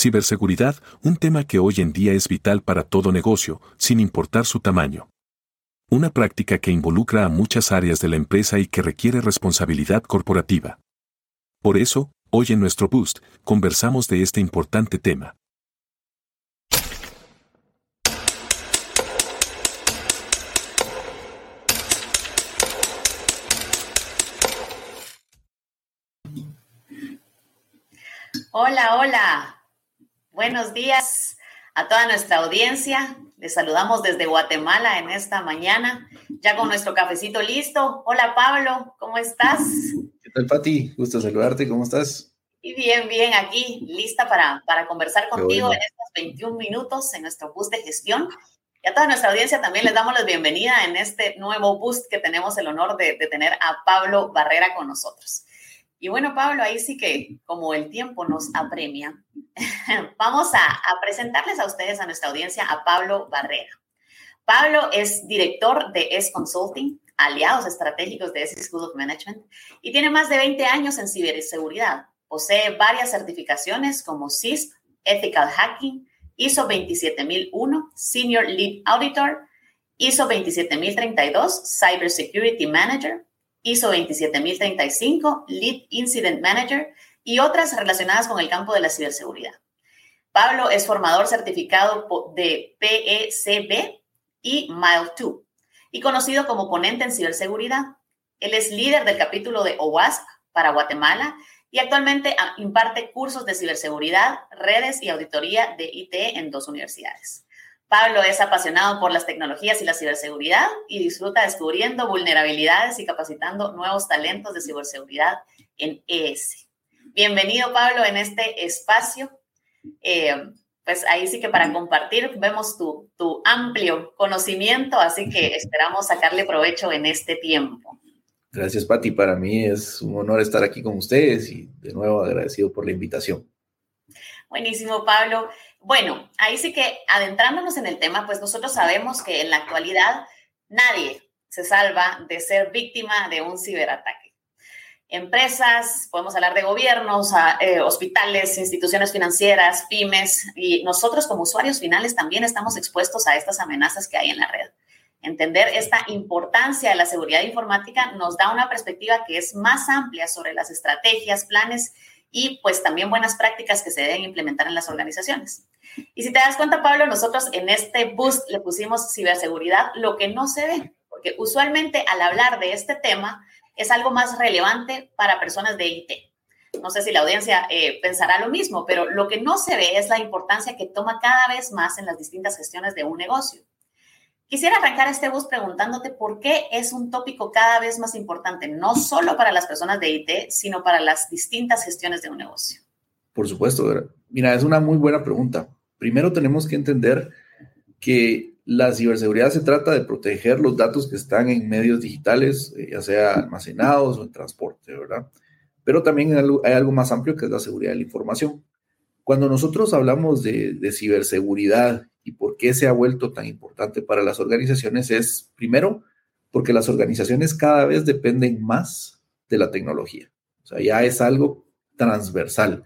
Ciberseguridad, un tema que hoy en día es vital para todo negocio, sin importar su tamaño. Una práctica que involucra a muchas áreas de la empresa y que requiere responsabilidad corporativa. Por eso, hoy en nuestro Boost, conversamos de este importante tema. Hola, hola. Buenos días a toda nuestra audiencia. Les saludamos desde Guatemala en esta mañana, ya con nuestro cafecito listo. Hola, Pablo, ¿cómo estás? ¿Qué tal, Pati? Gusto saludarte, ¿cómo estás? Y bien, bien, aquí, lista para, para conversar contigo en estos 21 minutos en nuestro boost de gestión. Y a toda nuestra audiencia también les damos la bienvenida en este nuevo boost que tenemos el honor de, de tener a Pablo Barrera con nosotros. Y bueno, Pablo, ahí sí que como el tiempo nos apremia, vamos a, presentarles a ustedes, a nuestra audiencia, a Pablo Barrera. Pablo es director de S Consulting, aliados estratégicos de S School of Management, y tiene más de 20 años en ciberseguridad. Posee varias certificaciones como CISP, Ethical Hacking, ISO 27001, Senior Lead Auditor, ISO 27032, Cyber Security Manager, ISO 27035, Lead Incident Manager y otras relacionadas con el campo de la ciberseguridad. Pablo es formador certificado de PECB y MILE2 y conocido como ponente en ciberseguridad. Él es líder del capítulo de OWASP para Guatemala y actualmente imparte cursos de ciberseguridad, redes y auditoría de IT en dos universidades. Pablo es apasionado por las tecnologías y la ciberseguridad y disfruta descubriendo vulnerabilidades y capacitando nuevos talentos de ciberseguridad en ES. Bienvenido, Pablo, en este espacio. Eh, pues ahí sí que para compartir vemos tu, tu amplio conocimiento, así que esperamos sacarle provecho en este tiempo. Gracias, Patti. Para mí es un honor estar aquí con ustedes y de nuevo agradecido por la invitación. Buenísimo, Pablo. Bueno, ahí sí que adentrándonos en el tema, pues nosotros sabemos que en la actualidad nadie se salva de ser víctima de un ciberataque. Empresas, podemos hablar de gobiernos, eh, hospitales, instituciones financieras, pymes, y nosotros como usuarios finales también estamos expuestos a estas amenazas que hay en la red. Entender esta importancia de la seguridad informática nos da una perspectiva que es más amplia sobre las estrategias, planes y pues también buenas prácticas que se deben implementar en las organizaciones. Y si te das cuenta, Pablo, nosotros en este boost le pusimos ciberseguridad, lo que no se ve, porque usualmente al hablar de este tema es algo más relevante para personas de IT. No sé si la audiencia eh, pensará lo mismo, pero lo que no se ve es la importancia que toma cada vez más en las distintas gestiones de un negocio. Quisiera arrancar este bus preguntándote por qué es un tópico cada vez más importante, no solo para las personas de IT, sino para las distintas gestiones de un negocio. Por supuesto, mira, es una muy buena pregunta. Primero tenemos que entender que la ciberseguridad se trata de proteger los datos que están en medios digitales, eh, ya sea almacenados o en transporte, ¿verdad? Pero también hay algo, más amplio que es la seguridad de la información. Cuando nosotros hablamos de, de ciberseguridad y por qué se ha vuelto tan importante para las organizaciones es, primero, porque las organizaciones cada vez dependen más de la tecnología. O sea, ya es algo transversal.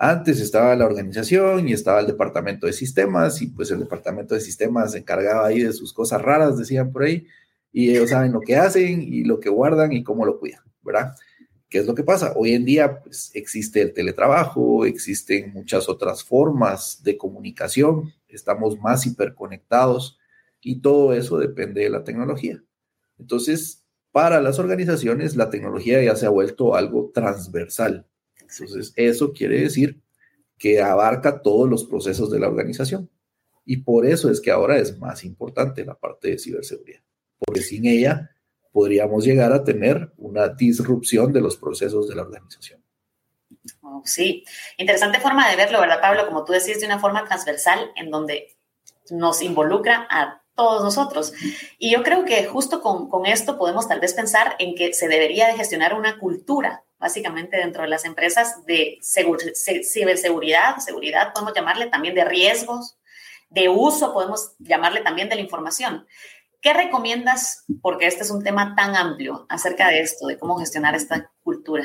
Antes estaba la organización y estaba el departamento de sistemas y pues el departamento de sistemas se encargaba ahí de sus cosas raras, decían por ahí, y ellos saben lo que hacen y lo que guardan y cómo lo cuidan, ¿verdad? ¿Qué es lo que pasa? Hoy en día pues, existe el teletrabajo, existen muchas otras formas de comunicación, estamos más hiperconectados y todo eso depende de la tecnología. Entonces, para las organizaciones, la tecnología ya se ha vuelto algo transversal. Entonces, eso quiere decir que abarca todos los procesos de la organización. Y por eso es que ahora es más importante la parte de ciberseguridad, porque sin ella podríamos llegar a tener una disrupción de los procesos de la organización. Oh, sí, interesante forma de verlo, ¿verdad, Pablo? Como tú decís, de una forma transversal en donde nos involucra a todos nosotros. Y yo creo que justo con, con, esto podemos tal vez pensar en que se debería de gestionar una cultura, básicamente dentro de las empresas, de ciberseguridad, seguridad, podemos llamarle también de riesgos, de uso, podemos llamarle también de la información. ¿Qué recomiendas? Porque este es un tema tan amplio acerca de esto, de cómo gestionar esta cultura.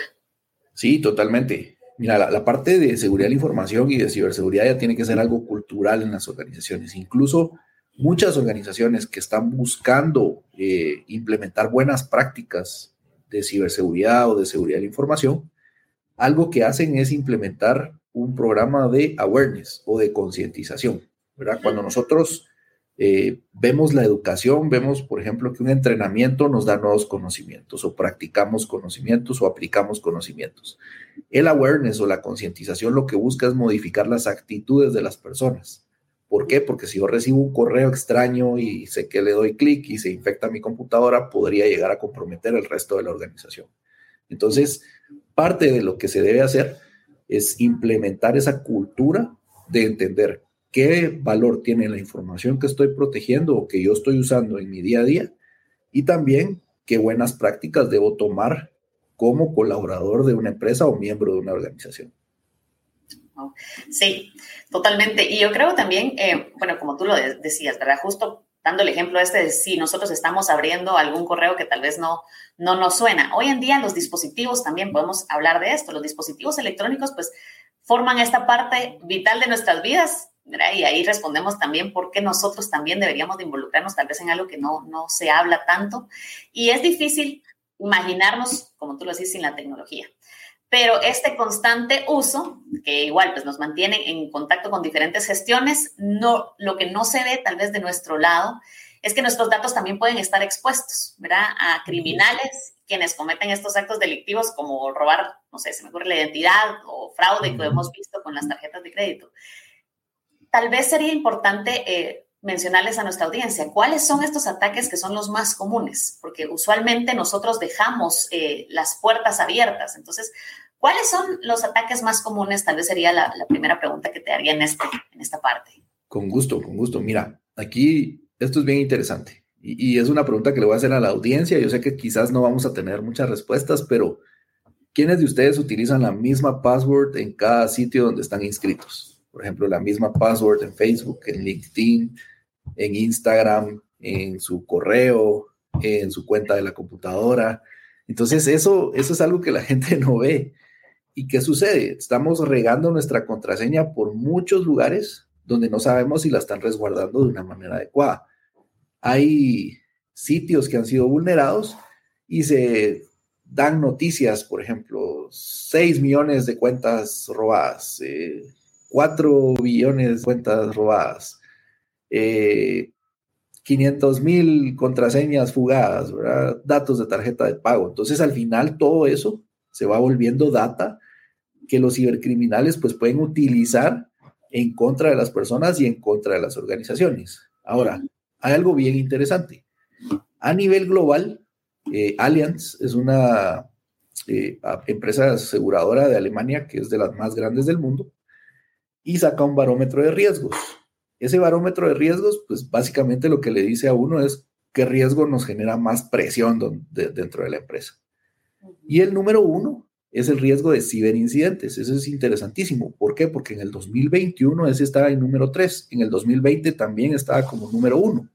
Sí, totalmente. Mira, la, parte de seguridad de la información y de ciberseguridad ya tiene que ser algo cultural en las organizaciones. Incluso muchas organizaciones que están buscando eh, implementar buenas prácticas de ciberseguridad o de seguridad de la información, algo que hacen es implementar un programa de awareness o de concientización, ¿verdad? Cuando nosotros eh, vemos la educación, vemos, por ejemplo, que un entrenamiento nos da nuevos conocimientos o practicamos conocimientos o aplicamos conocimientos. El awareness o la concientización lo que busca es modificar las actitudes de las personas. ¿Por qué? Porque si yo recibo un correo extraño y sé que le doy clic y se infecta mi computadora, podría llegar a comprometer el resto de la organización. Entonces, parte de lo que se debe hacer es implementar esa cultura de entender qué valor tiene la información que estoy protegiendo o que yo estoy usando en mi día a día y también qué buenas prácticas debo tomar como colaborador de una empresa o miembro de una organización. Sí, totalmente. Y yo creo también, eh, bueno, como tú lo decías, ¿verdad? Justo dando el ejemplo este de si nosotros estamos abriendo algún correo que tal vez no, no nos suena. Hoy en día los dispositivos también podemos hablar de esto. Los dispositivos electrónicos pues forman esta parte vital de nuestras vidas. Y ahí respondemos también por qué nosotros también deberíamos de involucrarnos tal vez en algo que no, no se habla tanto. Y es difícil imaginarnos, como tú lo decís, sin la tecnología pero este constante uso, que igual pues nos mantiene en contacto con diferentes gestiones, no, lo que no se ve tal vez de nuestro lado es que nuestros datos también pueden estar expuestos, ¿verdad? A criminales, quienes cometen estos actos delictivos como robar, no sé, se me ocurre la identidad o fraude que hemos visto con las tarjetas de crédito. Tal vez sería importante eh, mencionarles a nuestra audiencia cuáles son estos ataques que son los más comunes, porque usualmente nosotros dejamos eh, las puertas abiertas. Entonces, ¿Cuáles son los ataques más comunes? Tal vez sería la, primera pregunta que te haría en, este, en esta parte. Con gusto, con gusto. Mira, aquí esto es bien interesante y, es una pregunta que le voy a hacer a la audiencia. Yo sé que quizás no vamos a tener muchas respuestas, pero ¿quiénes de ustedes utilizan la misma password en cada sitio donde están inscritos? Por ejemplo, la misma password en Facebook, en LinkedIn, en Instagram, en su correo, en su cuenta de la computadora. Entonces, eso, eso es algo que la gente no ve. ¿Y qué sucede? Estamos regando nuestra contraseña por muchos lugares donde no sabemos si la están resguardando de una manera adecuada. Hay sitios que han sido vulnerados y se dan noticias, por ejemplo, 6 millones de cuentas robadas, 4 eh, billones de cuentas robadas, 500 eh, mil contraseñas fugadas, datos de tarjeta de pago. Entonces, al final, todo eso se va volviendo data que los cibercriminales pues pueden utilizar en contra de las personas y en contra de las organizaciones. Ahora, hay algo bien interesante. A nivel global, eh, Allianz es una eh, empresa aseguradora de Alemania que es de las más grandes del mundo y saca un barómetro de riesgos. Ese barómetro de riesgos, pues básicamente lo que le dice a uno es qué riesgo nos genera más presión dentro de la empresa. Y el número uno es el riesgo de ciberincidentes. Eso es interesantísimo. ¿Por qué? Porque en el 2021 ese estaba en número 3, en el 2020 también estaba como número 1.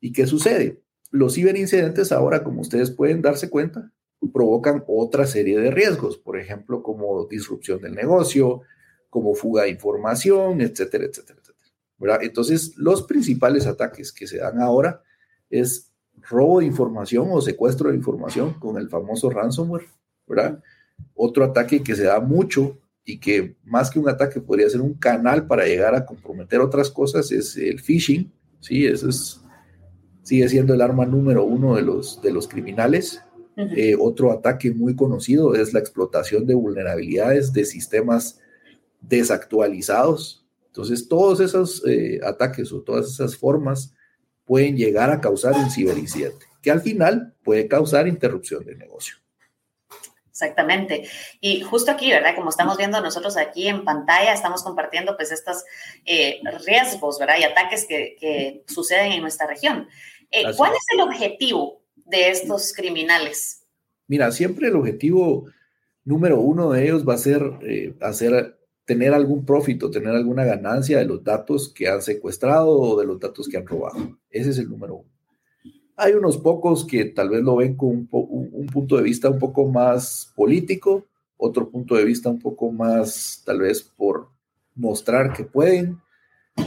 ¿Y qué sucede? Los ciberincidentes ahora, como ustedes pueden darse cuenta, provocan otra serie de riesgos, por ejemplo, como disrupción del negocio, como fuga de información, etcétera, etcétera, etcétera. Entonces, los principales ataques que se dan ahora es robo de información o secuestro de información con el famoso ransomware, ¿verdad? Otro ataque que se da mucho y que más que un ataque podría ser un canal para llegar a comprometer otras cosas es el phishing, ¿sí? Eso es, sigue siendo el arma número uno de los, de los criminales. Eh, otro ataque muy conocido es la explotación de vulnerabilidades de sistemas desactualizados. Entonces, todos esos eh, ataques o todas esas formas pueden llegar a causar un ciberincidente, que al final puede causar interrupción de negocio. Exactamente. Y justo aquí, ¿verdad? Como estamos viendo nosotros aquí en pantalla, estamos compartiendo pues estos eh, riesgos, ¿verdad? Y ataques que, suceden en nuestra región. Eh, ¿Cuál es el objetivo de estos criminales? Mira, siempre el objetivo número uno de ellos va a ser eh, hacer, tener algún profito, tener alguna ganancia de los datos que han secuestrado o de los datos que han robado. Ese es el número uno. Hay unos pocos que tal vez lo ven con un, punto de vista un poco más político, otro punto de vista un poco más, tal vez por mostrar que pueden,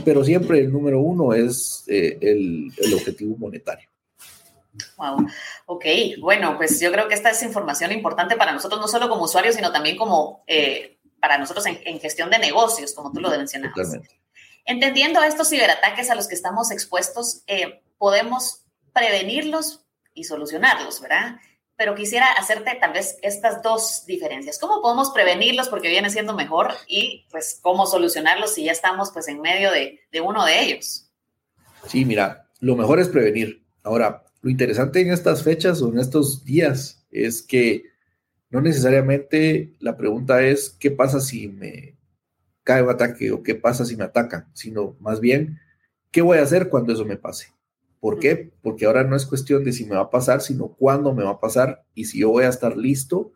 pero siempre el número uno es eh, el, el objetivo monetario. Wow. Ok, bueno, pues yo creo que esta es información importante para nosotros, no solo como usuarios, sino también como eh, para nosotros en, gestión de negocios, como tú lo mencionabas. Entendiendo estos ciberataques a los que estamos expuestos, eh, podemos prevenirlos y solucionarlos, ¿verdad? Pero quisiera hacerte tal vez estas dos diferencias. ¿Cómo podemos prevenirlos porque viene siendo mejor y pues cómo solucionarlos si ya estamos pues en medio de, de uno de ellos? Sí, mira, lo mejor es prevenir. Ahora, lo interesante en estas fechas o en estos días es que no necesariamente la pregunta es qué pasa si me cae un ataque o qué pasa si me atacan, sino más bien qué voy a hacer cuando eso me pase. ¿Por qué? Porque ahora no es cuestión de si me va a pasar, sino cuándo me va a pasar y si yo voy a estar listo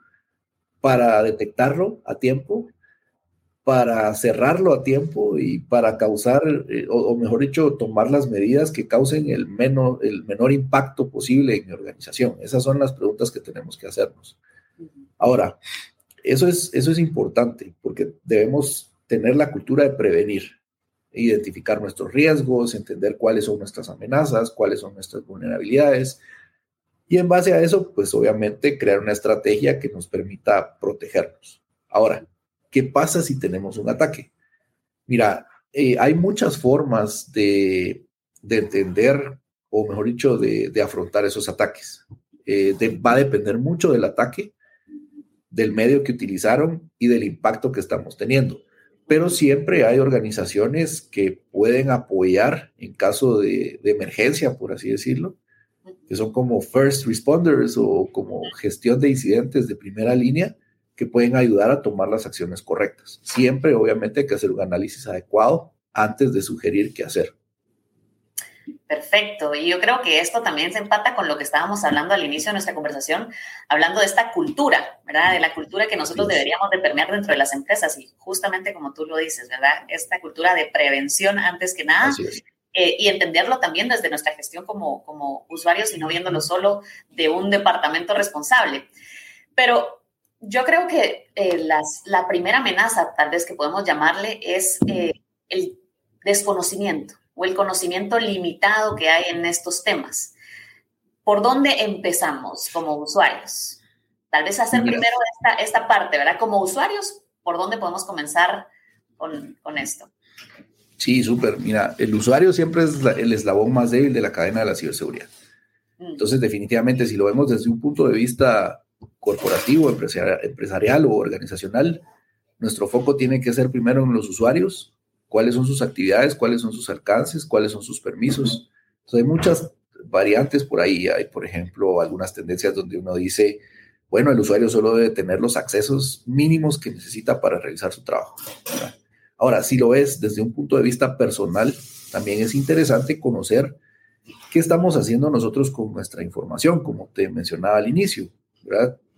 para detectarlo a tiempo para cerrarlo a tiempo y para causar, eh, o, mejor dicho, tomar las medidas que causen el, el menor impacto posible en mi organización. Esas son las preguntas que tenemos que hacernos. Ahora, eso es, eso es importante porque debemos tener la cultura de prevenir, identificar nuestros riesgos, entender cuáles son nuestras amenazas, cuáles son nuestras vulnerabilidades. Y en base a eso, pues obviamente crear una estrategia que nos permita protegernos. Ahora, ¿Qué pasa si tenemos un ataque? Mira, eh, hay muchas formas de, entender, o mejor dicho, de, afrontar esos ataques. Eh, va a depender mucho del ataque, del medio que utilizaron y del impacto que estamos teniendo. Pero siempre hay organizaciones que pueden apoyar en caso de, emergencia, por así decirlo, que son como first responders o como gestión de incidentes de primera línea, que pueden ayudar a tomar las acciones correctas. Siempre, obviamente, hay que hacer un análisis adecuado antes de sugerir qué hacer. Perfecto. Y yo creo que esto también se empata con lo que estábamos hablando al inicio de nuestra conversación, hablando de esta cultura, ¿verdad? De la cultura que nosotros deberíamos de permear dentro de las empresas. Y justamente como tú lo dices, ¿verdad? Esta cultura de prevención antes que nada. Eh, y entenderlo también desde nuestra gestión como, como usuarios y no viéndolo solo de un departamento responsable. Pero yo creo que eh, las, la primera amenaza, tal vez que podemos llamarle, es eh, el desconocimiento o el conocimiento limitado que hay en estos temas. ¿Por dónde empezamos como usuarios? Tal vez hacer primero esta, esta, parte, ¿verdad? Como usuarios, ¿por dónde podemos comenzar con, con esto? Sí, súper. Mira, el usuario siempre es el eslabón más débil de la cadena de la ciberseguridad. Mm. Entonces, definitivamente, si lo vemos desde un punto de vista corporativo, empresarial, o organizacional, nuestro foco tiene que ser primero en los usuarios, cuáles son sus actividades, cuáles son sus alcances, cuáles son sus permisos. hay muchas variantes por ahí. Hay, por ejemplo, algunas tendencias donde uno dice, bueno, el usuario solo debe tener los accesos mínimos que necesita para realizar su trabajo. Ahora, si lo ves desde un punto de vista personal, también es interesante conocer qué estamos haciendo nosotros con nuestra información, como te mencionaba al inicio.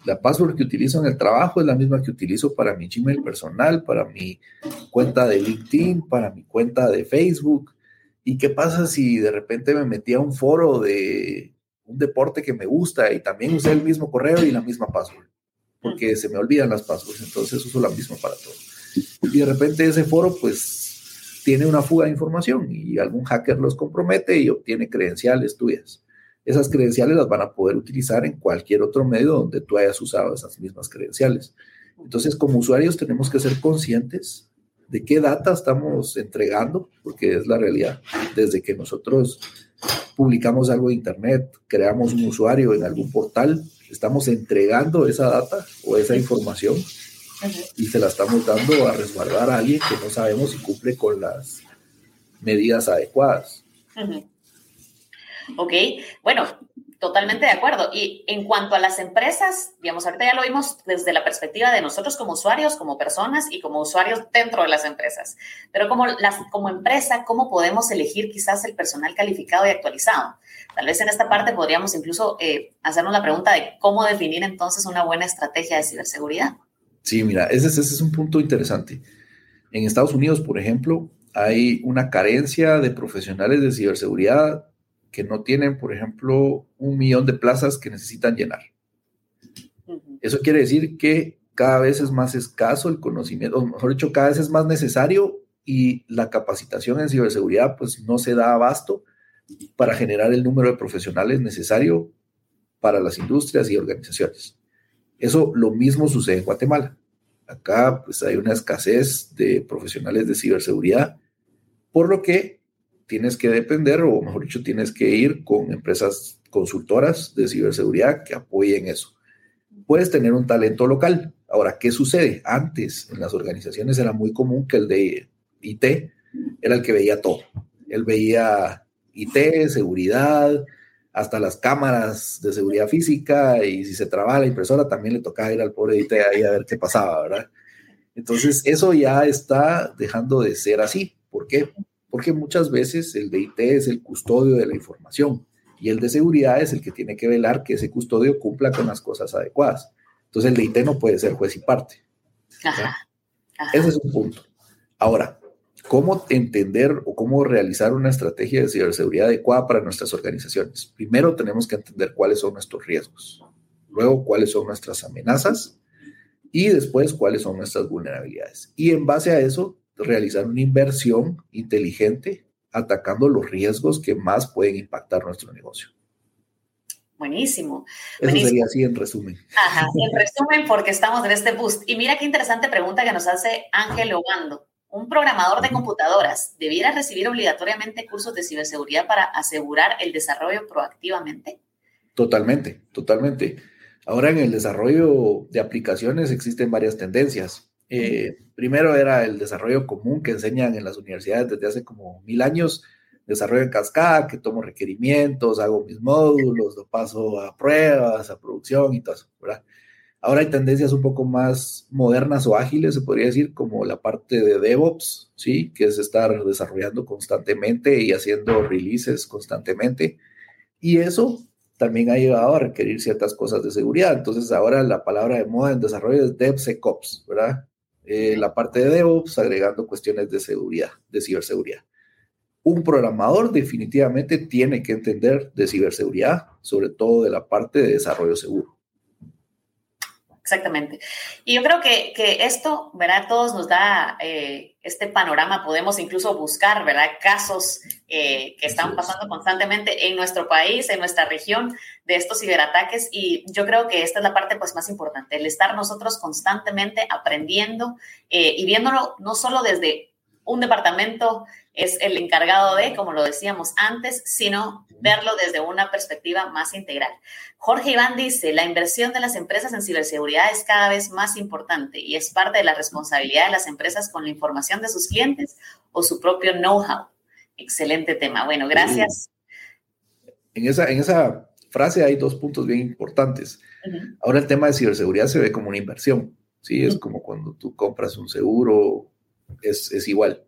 La password que utilizo en el trabajo es la misma que utilizo para mi Gmail personal, para mi cuenta de LinkedIn, para mi cuenta de Facebook. ¿Y qué pasa si de repente me metí a un foro de un deporte que me gusta y también usé el mismo correo y la misma password? Porque se me olvidan las passwords, entonces uso la misma para todo. Y de repente ese foro pues tiene una fuga de información y algún hacker los compromete y obtiene credenciales tuyas esas credenciales las van a poder utilizar en cualquier otro medio donde tú hayas usado esas mismas credenciales. Entonces, como usuarios tenemos que ser conscientes de qué data estamos entregando, porque es la realidad. Desde que nosotros publicamos algo en Internet, creamos un usuario en algún portal, estamos entregando esa data o esa información y se la estamos dando a resguardar a alguien que no sabemos si cumple con las medidas adecuadas. ¿Ok? Bueno, totalmente de acuerdo. Y en cuanto a las empresas, digamos, ahorita ya lo vimos desde la perspectiva de nosotros como usuarios, como personas y como usuarios dentro de las empresas. Pero como, las, como empresa, ¿cómo podemos elegir quizás el personal calificado y actualizado? Tal vez en esta parte podríamos incluso eh, hacernos la pregunta de cómo definir entonces una buena estrategia de ciberseguridad. Sí, mira, ese, ese es un punto interesante. En Estados Unidos, por ejemplo, hay una carencia de profesionales de ciberseguridad que no tienen, por ejemplo, un millón de plazas que necesitan llenar. Eso quiere decir que cada vez es más escaso el conocimiento, o mejor dicho, cada vez es más necesario y la capacitación en ciberseguridad pues no se da abasto para generar el número de profesionales necesario para las industrias y organizaciones. Eso lo mismo sucede en Guatemala. Acá pues hay una escasez de profesionales de ciberseguridad, por lo que tienes que depender, o mejor dicho, tienes que ir con empresas consultoras de ciberseguridad que apoyen eso. Puedes tener un talento local. Ahora, ¿qué sucede? Antes en las organizaciones era muy común que el de IT era el que veía todo. Él veía IT, seguridad, hasta las cámaras de seguridad física y si se trababa la impresora también le tocaba ir al pobre IT ahí a ver qué pasaba, ¿verdad? Entonces, eso ya está dejando de ser así. ¿Por qué? Porque muchas veces el de IT es el custodio de la información y el de seguridad es el que tiene que velar que ese custodio cumpla con las cosas adecuadas. Entonces, el de IT no puede ser juez y parte. Ese es un punto. Ahora, ¿Cómo entender o cómo realizar una estrategia de ciberseguridad adecuada para nuestras organizaciones? Primero tenemos que entender cuáles son nuestros riesgos, luego cuáles son nuestras amenazas y después cuáles son nuestras vulnerabilidades. Y en base a eso, realizar una inversión inteligente atacando los riesgos que más pueden impactar nuestro negocio. Buenísimo. Eso sería así en resumen. Ajá, en resumen, porque estamos en este boost. Y mira qué interesante pregunta que nos hace Ángel Obando un programador de computadoras debiera recibir obligatoriamente cursos de ciberseguridad para asegurar el desarrollo proactivamente? Totalmente, totalmente. Ahora en el desarrollo de aplicaciones existen varias tendencias. Eh, primero era el desarrollo común que enseñan en las universidades desde hace como mil años, desarrollo en cascada, que tomo requerimientos, hago mis módulos, lo paso a pruebas, a producción y todo eso, ¿verdad? Ahora hay tendencias un poco más modernas o ágiles, se podría decir, como la parte de DevOps, ¿sí? Que es estar desarrollando constantemente y haciendo releases constantemente. Y eso también ha llevado a requerir ciertas cosas de seguridad. Entonces, ahora la palabra de moda en desarrollo es DevSecOps, ¿verdad? Eh, la parte de DevOps agregando cuestiones de seguridad, de ciberseguridad. Un programador definitivamente tiene que entender de ciberseguridad, sobre todo de la parte de desarrollo seguro. Exactamente. Y yo creo que, que esto, ¿verdad? Todos nos da eh, este panorama, podemos incluso buscar, ¿verdad? Casos eh, que están pasando constantemente en nuestro país, en nuestra región, de estos ciberataques. Y yo creo que esta es la parte pues más importante, el estar nosotros constantemente aprendiendo eh, y viéndolo no solo desde un departamento es el encargado de, como lo decíamos antes, sino verlo desde una perspectiva más integral. Jorge Iván dice, la inversión de las empresas en ciberseguridad es cada vez más importante y es parte de la responsabilidad de las empresas con la información de sus clientes o su propio know-how. Excelente tema. Bueno, gracias. En esa, en esa frase hay dos puntos bien importantes. Ahora el tema de ciberseguridad se ve como una inversión. Sí, es como cuando tú compras un seguro, es, es igual.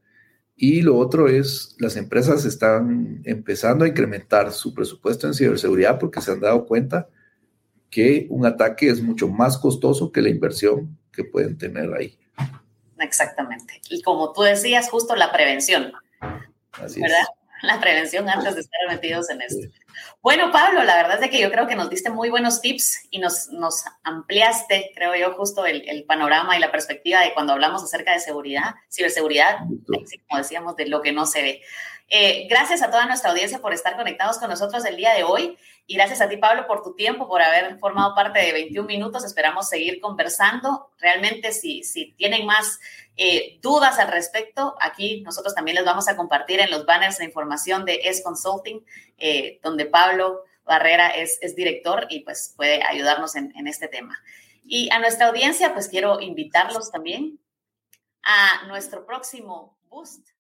Y lo otro es, las empresas están empezando a incrementar su presupuesto en ciberseguridad porque se han dado cuenta que un ataque es mucho más costoso que la inversión que pueden tener ahí. Exactamente. Y como tú decías, justo la prevención. Así ¿verdad? La prevención antes de estar metidos en esto. Bueno, Pablo, la verdad es que yo creo que nos diste muy buenos tips y nos, nos ampliaste, creo yo, justo el, panorama y la perspectiva de cuando hablamos acerca de seguridad, ciberseguridad, como decíamos, de lo que no se ve. Eh, gracias a toda nuestra audiencia por estar conectados con nosotros el día de hoy y gracias a ti, Pablo, por tu tiempo, por haber formado parte de 21 minutos. Esperamos seguir conversando. Realmente, si, si tienen más eh, dudas al respecto, aquí nosotros también les vamos a compartir en los banners la información de S Consulting, eh, donde Pablo Barrera es, es, director y pues puede ayudarnos en, en este tema. Y a nuestra audiencia, pues quiero invitarlos también a nuestro próximo Boost